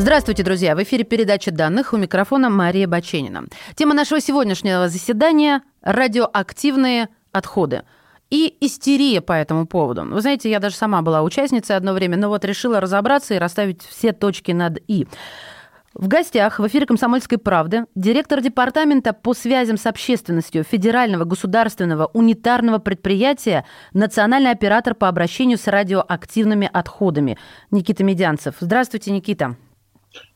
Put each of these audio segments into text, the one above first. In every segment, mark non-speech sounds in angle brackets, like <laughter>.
Здравствуйте, друзья! В эфире передача данных у микрофона Мария Баченина. Тема нашего сегодняшнего заседания – радиоактивные отходы. И истерия по этому поводу. Вы знаете, я даже сама была участницей одно время, но вот решила разобраться и расставить все точки над «и». В гостях в эфире «Комсомольской правды» директор департамента по связям с общественностью Федерального государственного унитарного предприятия «Национальный оператор по обращению с радиоактивными отходами» Никита Медянцев. Здравствуйте, Никита.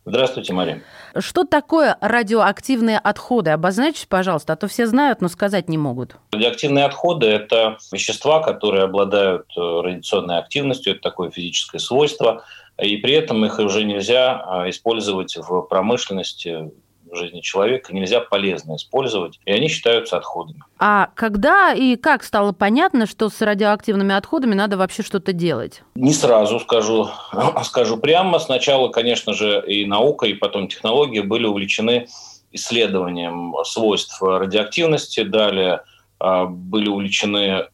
Здравствуйте, Мария. Что такое радиоактивные отходы? Обозначьте, пожалуйста, а то все знают, но сказать не могут. Радиоактивные отходы – это вещества, которые обладают э, радиационной активностью, это такое физическое свойство, и при этом их уже нельзя а, использовать в промышленности, жизни человека нельзя полезно использовать, и они считаются отходами. А когда и как стало понятно, что с радиоактивными отходами надо вообще что-то делать? Не сразу скажу, <clears throat> скажу прямо. Сначала, конечно же, и наука, и потом технологии были увлечены исследованием свойств радиоактивности, далее а, были увлечены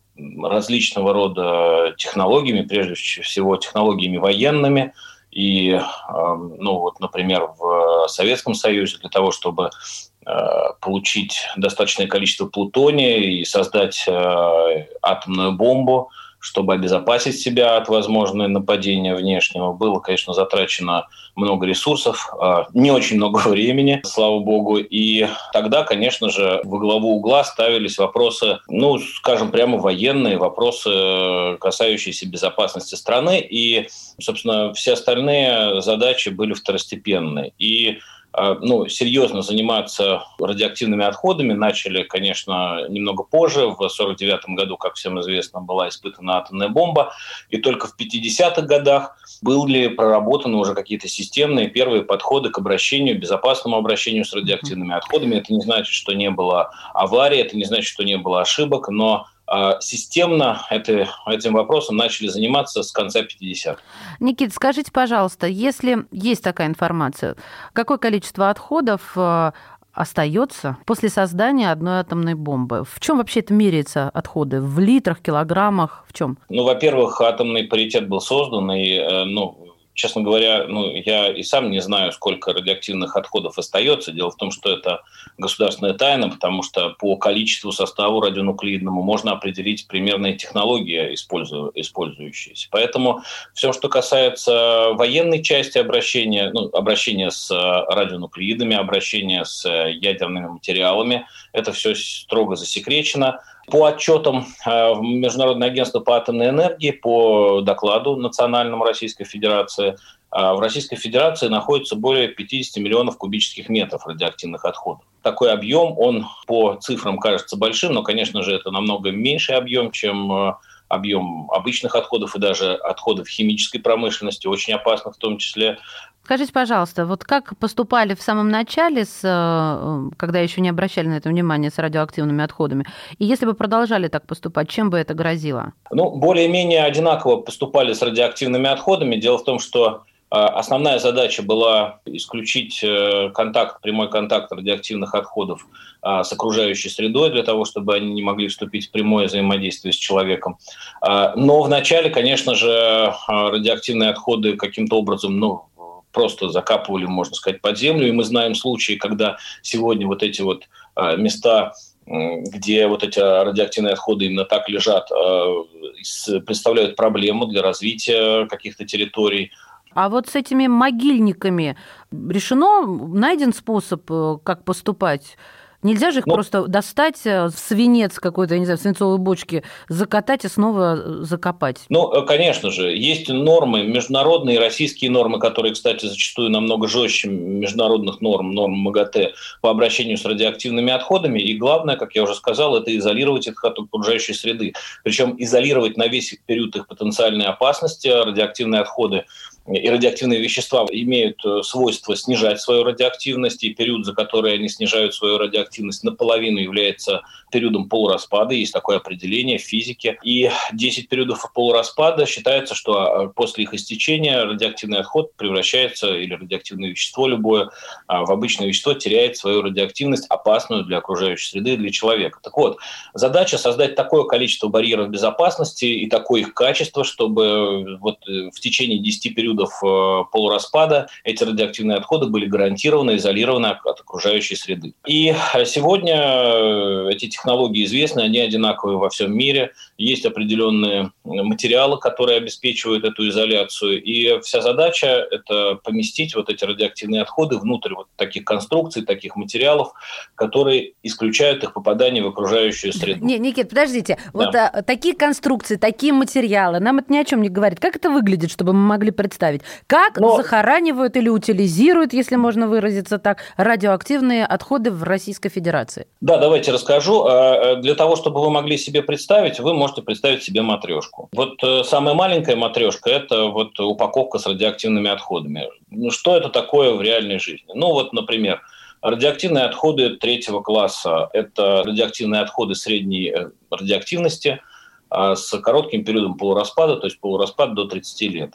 различного рода технологиями, прежде всего технологиями военными – и, эм, ну вот, например, в Советском Союзе для того, чтобы э, получить достаточное количество плутония и создать э, атомную бомбу, чтобы обезопасить себя от возможного нападения внешнего. Было, конечно, затрачено много ресурсов, а, не очень много <laughs> времени, слава богу. И тогда, конечно же, во главу угла ставились вопросы, ну, скажем, прямо военные, вопросы, касающиеся безопасности страны. И, собственно, все остальные задачи были второстепенные. И ну, серьезно заниматься радиоактивными отходами начали, конечно, немного позже. В 1949 году, как всем известно, была испытана атомная бомба. И только в 50-х годах были проработаны уже какие-то системные первые подходы к обращению, безопасному обращению с радиоактивными отходами. Это не значит, что не было аварий, это не значит, что не было ошибок, но системно это, этим вопросом начали заниматься с конца 50-х. Никит, скажите, пожалуйста, если есть такая информация, какое количество отходов а, остается после создания одной атомной бомбы. В чем вообще это меряется отходы? В литрах, килограммах? В чем? Ну, во-первых, атомный паритет был создан, и э, ну, честно говоря, ну, я и сам не знаю, сколько радиоактивных отходов остается. Дело в том, что это государственная тайна, потому что по количеству составу радионуклидному можно определить примерные технологии, использующиеся. Поэтому все, что касается военной части обращения, ну, обращения с радионуклидами, обращения с ядерными материалами, это все строго засекречено. По отчетам э, Международного агентства по атомной энергии, по докладу национальному Российской Федерации, э, в Российской Федерации находится более 50 миллионов кубических метров радиоактивных отходов. Такой объем, он по цифрам кажется большим, но, конечно же, это намного меньший объем, чем э, объем обычных отходов и даже отходов химической промышленности, очень опасных в том числе. Скажите, пожалуйста, вот как поступали в самом начале, с, э, когда еще не обращали на это внимание с радиоактивными отходами, и если бы продолжали так поступать, чем бы это грозило? Ну, более-менее одинаково поступали с радиоактивными отходами. Дело в том, что Основная задача была исключить э, контакт, прямой контакт радиоактивных отходов с окружающей средой для того, чтобы они не могли вступить в прямое взаимодействие с человеком. Но вначале, конечно же, радиоактивные отходы каким-то образом ну, просто закапывали, можно сказать, под землю. И мы знаем случаи, когда сегодня вот эти вот места где вот эти радиоактивные отходы именно так лежат, представляют проблему для развития каких-то территорий. А вот с этими могильниками решено, найден способ, э, как поступать? Нельзя же их ну, просто достать э, в свинец какой-то, я не знаю, в свинцовой бочке, закатать и снова э, закопать. Ну, конечно же, есть нормы, международные российские нормы, которые, кстати, зачастую намного жестче международных норм, норм МАГАТЭ по обращению с радиоактивными отходами. И главное, как я уже сказал, это изолировать их от окружающей среды. Причем изолировать на весь период их потенциальной опасности радиоактивные отходы и радиоактивные вещества имеют э, свойство снижать свою радиоактивность, и период, за который они снижают свою радиоактивность, наполовину является периодом полураспада, есть такое определение в физике. И 10 периодов полураспада считается, что а, после их истечения радиоактивный отход превращается, или радиоактивное вещество любое, а, в обычное вещество теряет свою радиоактивность, опасную для окружающей среды, для человека. Так вот, задача создать такое количество барьеров безопасности и такое их качество, чтобы э, вот э, в течение 10 периодов э, полураспада эти радиоактивные отходы были гарантированно изолированы от окружающей среды. И сегодня эти технологии известны, они одинаковые во всем мире. Есть определенные материалы, которые обеспечивают эту изоляцию. И вся задача – это поместить вот эти радиоактивные отходы внутрь вот таких конструкций, таких материалов, которые исключают их попадание в окружающую среду. Не, Никит, подождите. Да. Вот а, такие конструкции, такие материалы, нам это ни о чем не говорит. Как это выглядит, чтобы мы могли представить? Как Но... захоранивают или утилизируют, если можно выразиться так, радиоактивные отходы в Российской Федерации? Да, давайте расскажу. А, для того, чтобы вы могли себе представить, вы можете представить себе матрешку. Вот э, самая маленькая матрешка – это вот упаковка с радиоактивными отходами. Ну, что это такое в реальной жизни? Ну, вот, например, Радиоактивные отходы третьего класса – это радиоактивные отходы средней э, радиоактивности а, с коротким периодом полураспада, то есть полураспад до 30 лет.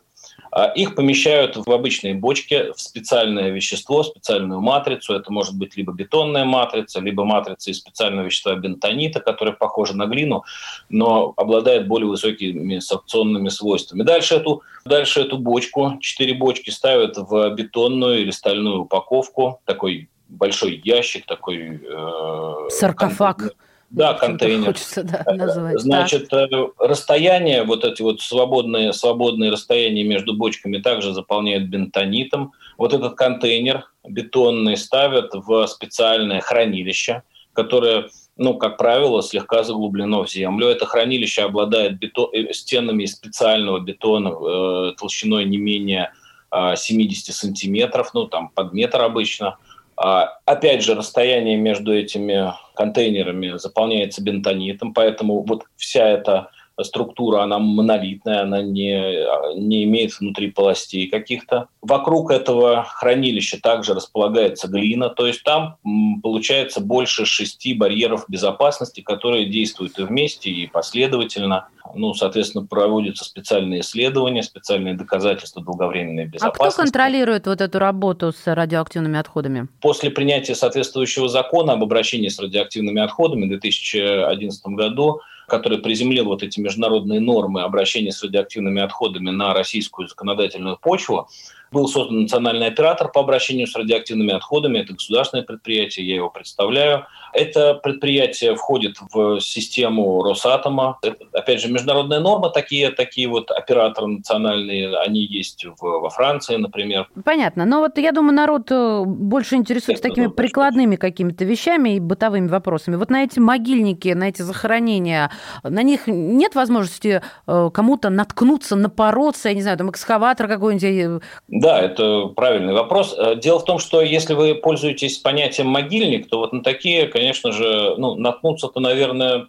А, их помещают в обычные бочки, в специальное вещество, специальную матрицу. Это может быть либо бетонная матрица, либо матрица из специального вещества бентонита, которая похожа на глину, но обладает более высокими сорбционными свойствами. Дальше эту, дальше эту бочку, четыре бочки ставят в бетонную или стальную упаковку, такой большой ящик такой. Э, Саркофаг. Контейнер. Да, контейнер. Хочется, да, назвать. Значит, так. Э, расстояние, вот эти вот свободные, свободные расстояния между бочками также заполняют бентонитом. Вот этот контейнер бетонный ставят в специальное хранилище, которое ну, как правило, слегка заглублено в землю. Это хранилище обладает бетон, э, стенами из специального бетона э, толщиной не менее э, 70 сантиметров, ну, там, под метр обычно. А, опять же, расстояние между этими контейнерами заполняется бентонитом, поэтому вот вся эта структура, она монолитная, она не, не имеет внутри полостей каких-то. Вокруг этого хранилища также располагается глина, то есть там получается больше шести барьеров безопасности, которые действуют и вместе, и последовательно. Ну, соответственно, проводятся специальные исследования, специальные доказательства долговременной безопасности. А кто контролирует вот эту работу с радиоактивными отходами? После принятия соответствующего закона об обращении с радиоактивными отходами в 2011 году который приземлил вот эти международные нормы обращения с радиоактивными отходами на российскую законодательную почву, был создан национальный оператор по обращению с радиоактивными отходами. Это государственное предприятие, я его представляю. Это предприятие входит в систему Росатома. Это, опять же, международная норма, такие, такие вот операторы национальные, они есть в, во Франции, например. Понятно. Но вот я думаю, народ э, больше интересуется Это такими прикладными какими-то вещами и бытовыми вопросами. Вот на эти могильники, на эти захоронения, на них нет возможности э, кому-то наткнуться, напороться, я не знаю, там экскаватор какой-нибудь да, это правильный вопрос. Э, дело в том, что если вы пользуетесь понятием могильник, то вот на такие, конечно же, ну, наткнуться-то, наверное,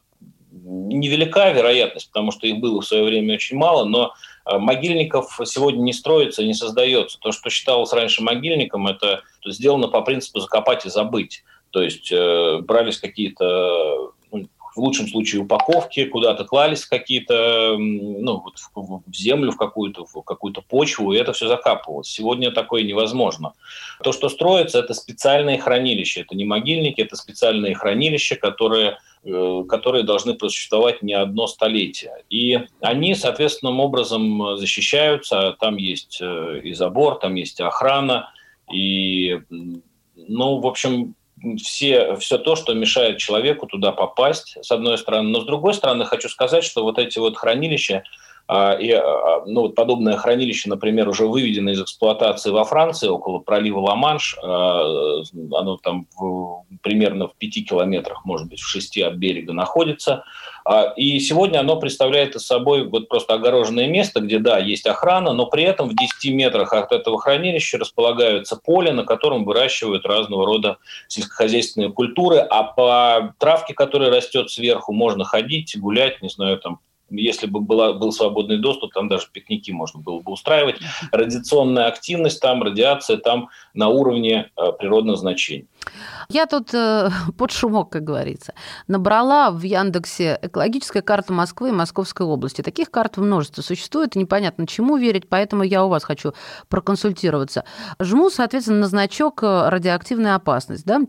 невелика вероятность, потому что их было в свое время очень мало, но э, могильников сегодня не строится, не создается. То, что считалось раньше могильником, это сделано по принципу закопать и забыть. То есть э, брались какие-то в лучшем случае упаковки, куда-то клались какие-то, ну, вот в землю, в какую-то, в какую-то почву, и это все закапывалось. Сегодня такое невозможно. То, что строится, это специальные хранилища. Это не могильники, это специальные хранилища, которые э, которые должны просуществовать не одно столетие. И они, соответственным образом, защищаются. Там есть э, и забор, там есть и охрана. И, ну, в общем, все, все то, что мешает человеку туда попасть, с одной стороны. Но с другой стороны, хочу сказать, что вот эти вот хранилища, и, а, ну, вот подобное хранилище, например, уже выведено из эксплуатации во Франции, около пролива Ла-Манш. А, оно там в, примерно в пяти километрах, может быть, в шести от берега находится. И сегодня оно представляет из собой вот просто огороженное место, где, да, есть охрана, но при этом в 10 метрах от этого хранилища располагаются поле, на котором выращивают разного рода сельскохозяйственные культуры, а по травке, которая растет сверху, можно ходить, гулять, не знаю, там если бы была, был свободный доступ, там даже пикники можно было бы устраивать. Радиационная активность там, радиация там на уровне э, природных значений. Я тут э, <laughs> под шумок, как говорится, набрала в Яндексе экологическая карта Москвы и Московской области. Таких карт множество существует, и непонятно, чему верить, поэтому я у вас хочу проконсультироваться. Жму, соответственно, на значок э, радиоактивная опасность, да,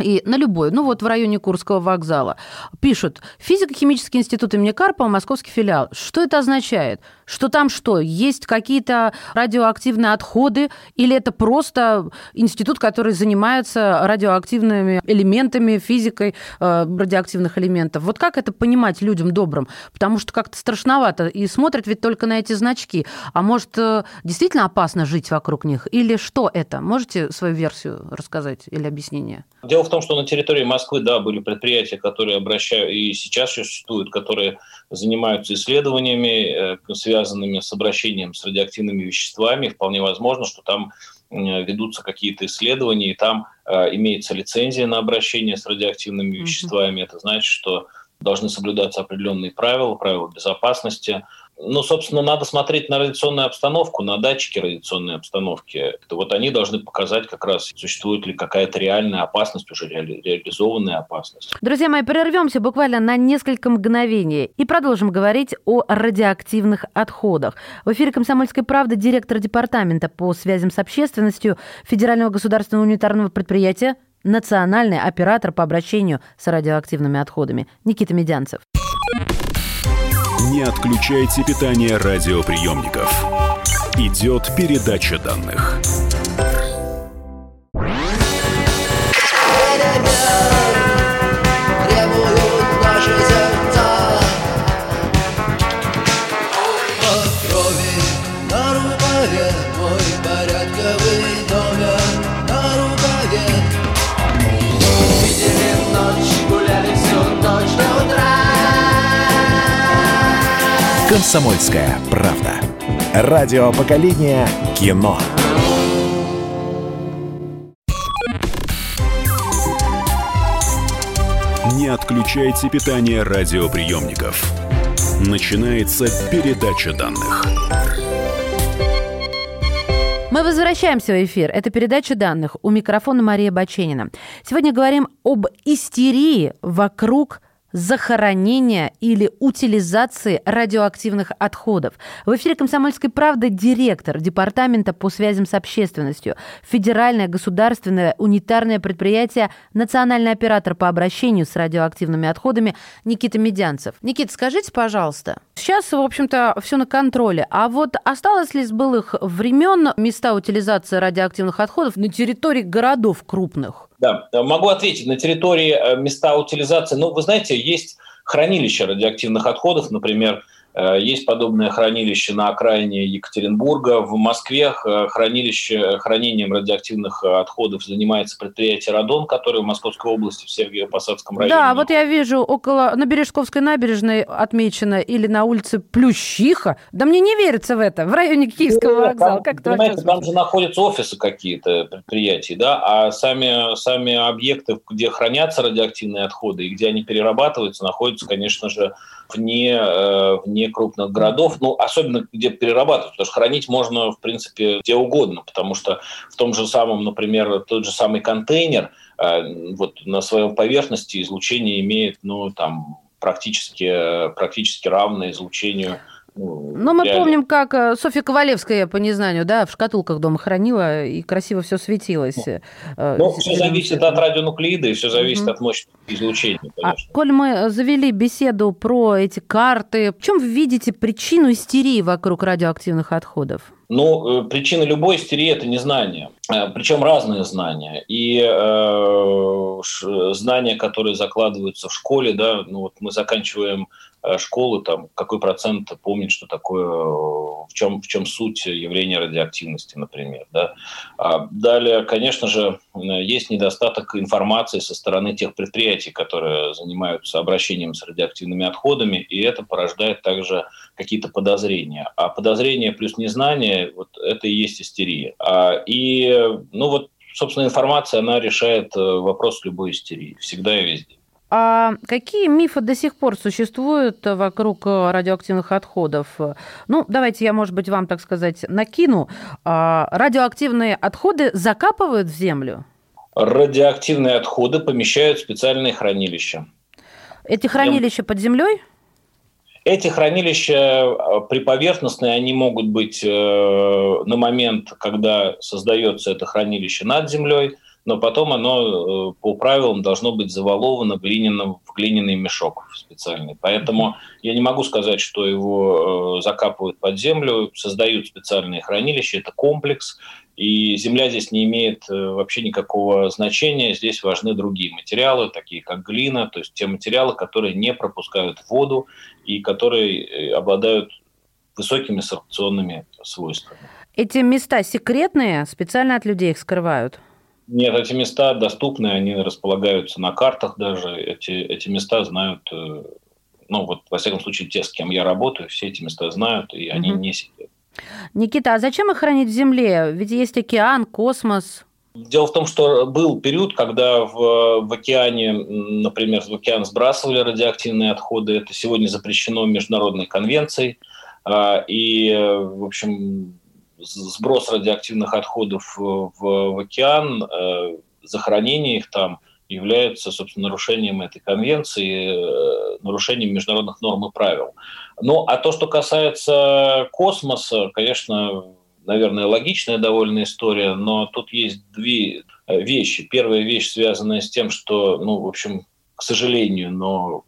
и на любой, ну вот в районе Курского вокзала, пишут «Физико-химический институт имени Карпова, московский филиал». Что это означает? Что там что, есть какие-то радиоактивные отходы, или это просто институт, который занимается радиоактивными элементами, физикой э, радиоактивных элементов? Вот как это понимать людям добрым? Потому что как-то страшновато, и смотрят ведь только на эти значки. А может, э, действительно опасно жить вокруг них? Или что это? Можете свою версию рассказать или объяснение? Дело в том, что на территории Москвы, да, были предприятия, которые обращают, и сейчас существуют, которые занимаются исследованиями, э, связанными с обращением с радиоактивными веществами. Вполне возможно, что там ведутся какие-то исследования, и там э, имеется лицензия на обращение с радиоактивными веществами. Это значит, что должны соблюдаться определенные правила, правила безопасности. Ну, собственно, надо смотреть на радиационную обстановку, на датчики радиационной обстановки. Вот они должны показать как раз, существует ли какая-то реальная опасность, уже реали- реализованная опасность. Друзья мои, прервемся буквально на несколько мгновений и продолжим говорить о радиоактивных отходах. В эфире «Комсомольской правды» директор департамента по связям с общественностью Федерального государственного унитарного предприятия национальный оператор по обращению с радиоактивными отходами Никита Медянцев. Не отключайте питание радиоприемников. Идет передача данных. «Комсомольская правда». Радио поколения кино. Не отключайте питание радиоприемников. Начинается передача данных. Мы возвращаемся в эфир. Это передача данных. У микрофона Мария Баченина. Сегодня говорим об истерии вокруг захоронения или утилизации радиоактивных отходов. В эфире «Комсомольской правды» директор Департамента по связям с общественностью, Федеральное государственное унитарное предприятие, национальный оператор по обращению с радиоактивными отходами Никита Медянцев. Никита, скажите, пожалуйста, сейчас, в общем-то, все на контроле, а вот осталось ли с былых времен места утилизации радиоактивных отходов на территории городов крупных? Да, могу ответить. На территории э, места утилизации, ну, вы знаете, есть хранилища радиоактивных отходов, например, э, есть подобное хранилище на окраине Екатеринбурга. В Москве э, хранилище, хранением радиоактивных отходов занимается предприятие «Радон», которое в Московской области, в Сергиево-Посадском районе. Да, вот я вижу, около на Бережковской набережной отмечено или на улице Плющиха. Да мне не верится в это, в районе Киевского вокзала. Там, как это понимаете, там же находятся офисы какие-то предприятий, да, а сами, сами объекты, где хранятся радиоактивные отходы и где они перерабатываются, находятся, конечно же, вне, э, вне крупных городов, ну, особенно где перерабатывают, потому что хранить можно, в принципе, где угодно, потому что в том же самом, например, тот же самый контейнер, э, вот на своей поверхности излучение имеет, ну, там, практически, практически равное излучению Ну, мы реально. помним, как э, Софья Ковалевская, по незнанию, да, в шкатулках дома хранила, и красиво все светилось. Э, Ну, все зависит от радионуклида и все зависит Мгм. от мощности излучения, А, конечно. коль мы завели беседу про эти карты, в чем вы видите причину истерии вокруг радиоактивных отходов? Ну, э, причина любой истерии – это незнание. Э, Причем разные знания. И э, знания, которые закладываются в школе, да, ну вот мы заканчиваем э, школу, там, какой процент помнит, что такое, в чем, в чем суть явления радиоактивности, например. Да? А далее, конечно же, есть недостаток информации со стороны тех предприятий, которые занимаются обращением с радиоактивными отходами, и это порождает также какие-то подозрения. А подозрения плюс незнание, вот это и есть истерия. А, и, ну вот, собственно, информация, она решает э, вопрос любой истерии, всегда и везде. А какие мифы до сих пор существуют вокруг э, радиоактивных отходов? Ну, давайте я, может быть, вам, так сказать, накину. А, радиоактивные отходы закапывают в землю? Радиоактивные отходы помещают в специальные хранилища. Эти хранилища под землей? Эти хранилища э, приповерхностные, они могут быть э, на момент, когда создается это хранилище над землей, но потом оно по правилам должно быть заваловано глиняным, в глиняный мешок специальный. Поэтому я не могу сказать, что его закапывают под землю, создают специальные хранилища. Это комплекс, и земля здесь не имеет э, вообще никакого значения. Здесь важны другие материалы, такие как глина, то есть те материалы, которые не пропускают воду и которые э, обладают высокими сорбционными свойствами. Эти места секретные, специально от людей их скрывают? Нет, эти места доступны, они располагаются на картах даже. Эти, эти места знают, э, ну вот, во всяком случае, те, с кем я работаю, все эти места знают, и они угу. не секретные. Никита, а зачем их хранить в земле? Ведь есть океан, космос. Дело в том, что был период, когда в, в океане, например, в океан сбрасывали радиоактивные отходы. Это сегодня запрещено международной конвенцией. А, и, в общем, сброс радиоактивных отходов в, в океан, э, захоронение их там является, собственно, нарушением этой конвенции, э, нарушением международных норм и правил. Ну, а то, что касается космоса, конечно, наверное, логичная довольно история, но тут есть две э, вещи. Первая вещь, связанная с тем, что, ну, в общем, к сожалению, но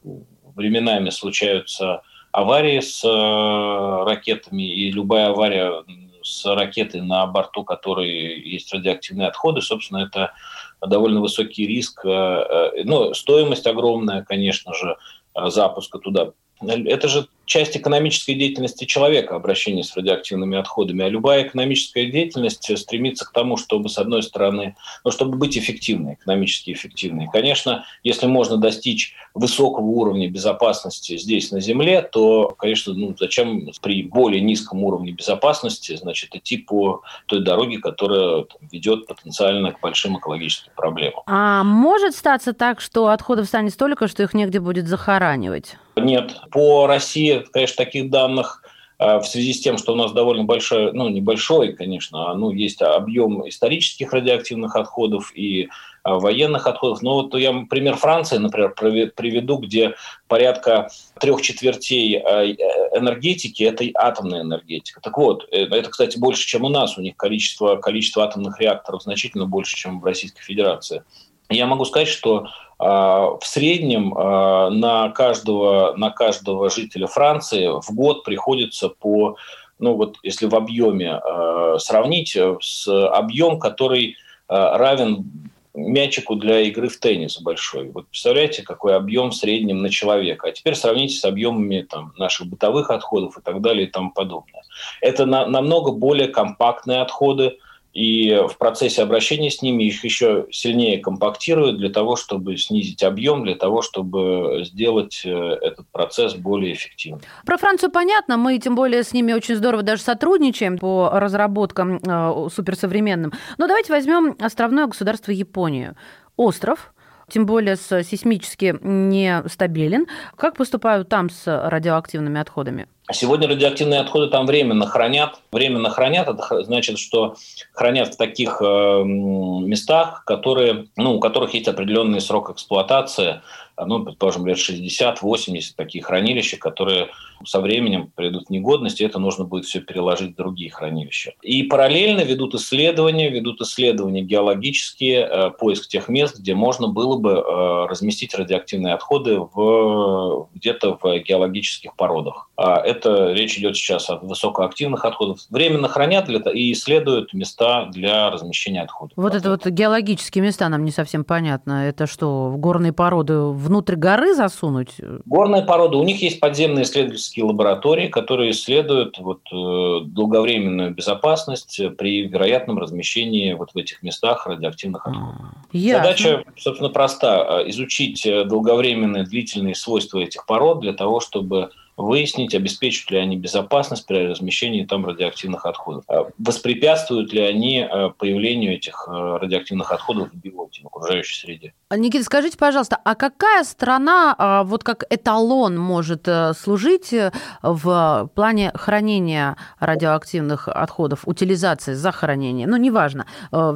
временами случаются аварии с э, ракетами, и любая авария с ракетой на борту, которой есть радиоактивные отходы, собственно, это довольно высокий риск, э, э, ну, стоимость огромная, конечно же, э, запуска туда. Это же часть экономической деятельности человека, обращение с радиоактивными отходами. А любая экономическая деятельность стремится к тому, чтобы, с одной стороны, ну, чтобы быть эффективной, экономически эффективной. Конечно, если можно достичь высокого уровня безопасности здесь, на Земле, то, конечно, ну, зачем при более низком уровне безопасности значит, идти по той дороге, которая там, ведет потенциально к большим экологическим проблемам. А может статься так, что отходов станет столько, что их негде будет захоранивать? Нет. По России конечно, таких данных э, в связи с тем, что у нас довольно большой, ну, небольшой, конечно, а, ну, есть объем исторических радиоактивных отходов и а, военных отходов. Но вот я пример Франции, например, приведу, где порядка трех четвертей а, э, энергетики – это атомная энергетика. Так вот, э, это, кстати, больше, чем у нас. У них количество, количество атомных реакторов значительно больше, чем в Российской Федерации. Я могу сказать, что а, в среднем а, на каждого, на каждого жителя Франции в год приходится по, ну вот если в объеме а, сравнить, с объем, который равен мячику для игры в теннис большой. Вот представляете, какой объем в среднем на человека. А теперь сравните с объемами там, наших бытовых отходов и так далее и тому подобное. Это на, намного более компактные отходы, и в процессе обращения с ними их еще сильнее компактируют для того, чтобы снизить объем, для того, чтобы сделать э, этот процесс более эффективным. Про Францию понятно, мы тем более с ними очень здорово даже сотрудничаем по разработкам э, суперсовременным. Но давайте возьмем островное государство Японию. Остров, тем более с сейсмически нестабилен. Как поступают там с радиоактивными отходами? Сегодня радиоактивные отходы там временно хранят. Временно хранят, это значит, что хранят в таких э, местах, которые, ну, у которых есть определенный срок эксплуатации, ну, предположим, лет 60-80 такие хранилища, которые со временем придут в негодность, и это нужно будет все переложить в другие хранилища. И параллельно ведут исследования, ведут исследования геологические, э, поиск тех мест, где можно было бы э, разместить радиоактивные отходы в, где-то в геологических породах. А это речь идет сейчас о высокоактивных отходах. Временно хранят для, и исследуют места для размещения отходов. Вот это вот геологические места нам не совсем понятно. Это что, в горные породы внутрь горы засунуть? Горные породы. У них есть подземные исследовательские лаборатории, которые исследуют вот, э, долговременную безопасность при вероятном размещении вот в этих местах радиоактивных отходов. Ясно. Задача, собственно, проста. Изучить долговременные длительные свойства этих пород для того, чтобы выяснить, обеспечивают ли они безопасность при размещении там радиоактивных отходов. А воспрепятствуют ли они э, появлению этих э, радиоактивных отходов в биоте, в окружающей среде. Никита, скажите, пожалуйста, а какая страна а, вот как эталон может э, служить в плане хранения радиоактивных отходов, утилизации, захоронения? Ну, неважно.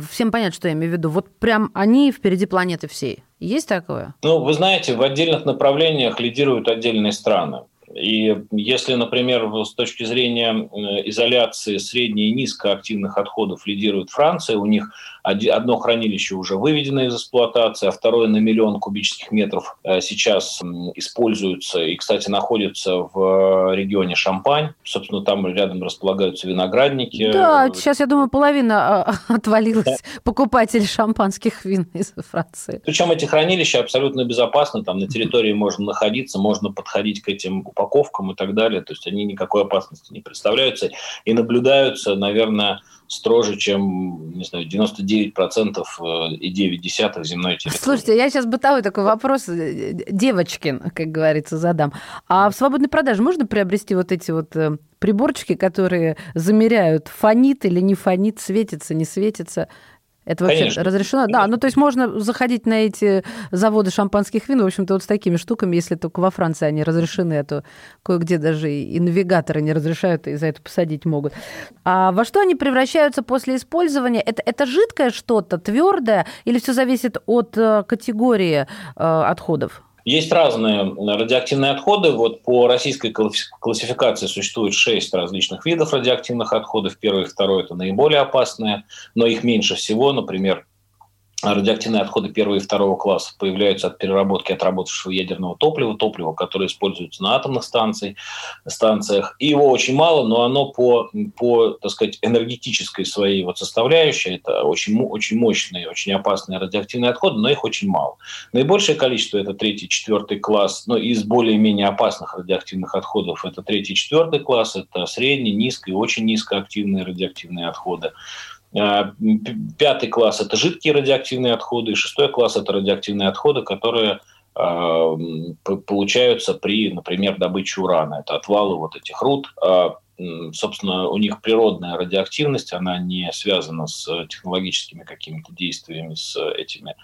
Всем понятно, что я имею в виду. Вот прям они впереди планеты всей. Есть такое? Ну, вы знаете, в отдельных направлениях лидируют отдельные страны. И если, например, с точки зрения э, изоляции средне- и низкоактивных отходов лидирует Франция, у них одно хранилище уже выведено из эксплуатации, а второе на миллион кубических метров э, сейчас используется и, кстати, находится в э, регионе Шампань. Собственно, там рядом располагаются виноградники. Да, сейчас, я думаю, половина а, <laughs> отвалилась да. покупателей шампанских вин из Франции. Причем эти хранилища абсолютно безопасны, там на территории можно находиться, можно подходить к этим упаковкам и так далее. То есть они никакой опасности не представляются и наблюдаются, наверное, строже, чем, не знаю, 99% э, и 9 десятых земной территории. Слушайте, я сейчас бытовой такой вопрос, э, девочкин, как говорится, задам. А в свободной продаже можно приобрести вот эти вот э, приборчики, которые замеряют, фонит или не фонит, светится, не светится? Это вообще Конечно. разрешено? Да, ну то есть можно заходить на эти заводы шампанских вин, в общем-то, вот с такими штуками, если только во Франции они разрешены, а то кое-где даже и навигаторы не разрешают, и за это посадить могут. А во что они превращаются после использования? Это, это жидкое что-то, твердое, или все зависит от э, категории э, отходов? Есть разные радиоактивные отходы. Вот по российской классификации существует шесть различных видов радиоактивных отходов. Первый и второй – это наиболее опасные, но их меньше всего. Например, радиоактивные отходы первого и второго класса появляются от переработки отработавшего ядерного топлива, топлива, которое используется на атомных станциях, станциях. И его очень мало, но оно по, по так сказать, энергетической своей вот составляющей, это очень, очень мощные, очень опасные радиоактивные отходы, но их очень мало. Наибольшее количество – это третий, четвертый класс, но из более-менее опасных радиоактивных отходов – это третий, четвертый класс, это средний, низкий, очень низкоактивные радиоактивные отходы. А, пятый класс – это жидкие радиоактивные отходы, и шестой класс – это радиоактивные отходы, которые а, получаются при, например, добыче урана. Это отвалы вот этих руд. Собственно, у них природная радиоактивность, она не связана с технологическими какими-то действиями с этими,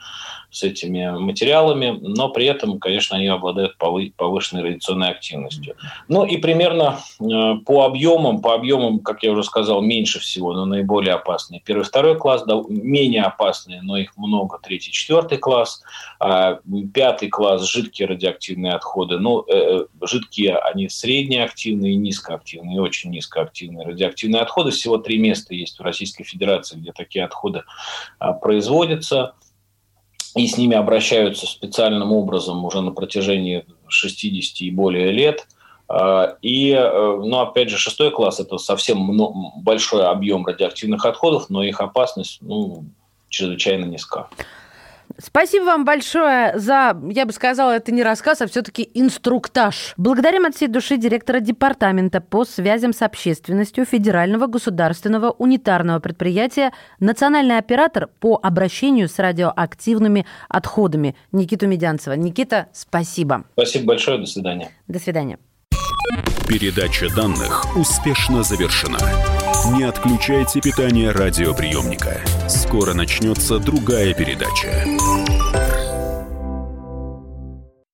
с этими материалами, но при этом, конечно, они обладают повышенной радиационной активностью. Ну и примерно э, по объемам, по объемам, как я уже сказал, меньше всего, но наиболее опасные. Первый, второй класс, да, менее опасные, но их много, третий, четвертый класс. А пятый класс – жидкие радиоактивные отходы. Ну, э, жидкие, они среднеактивные, низкоактивные, очень очень низкоактивные радиоактивные отходы. Всего три места есть в Российской Федерации, где такие отходы а, производятся. И с ними обращаются специальным образом уже на протяжении 60 и более лет. А, и, э, ну, опять же, шестой класс – это совсем большой объем радиоактивных отходов, но их опасность ну, чрезвычайно низка. Спасибо вам большое за, я бы сказала, это не рассказ, а все-таки инструктаж. Благодарим от всей души директора департамента по связям с общественностью Федерального государственного унитарного предприятия «Национальный оператор по обращению с радиоактивными отходами» Никиту Медянцева. Никита, спасибо. Спасибо большое. До свидания. До свидания. Передача данных успешно завершена. Не отключайте питание радиоприемника. Скоро начнется другая передача.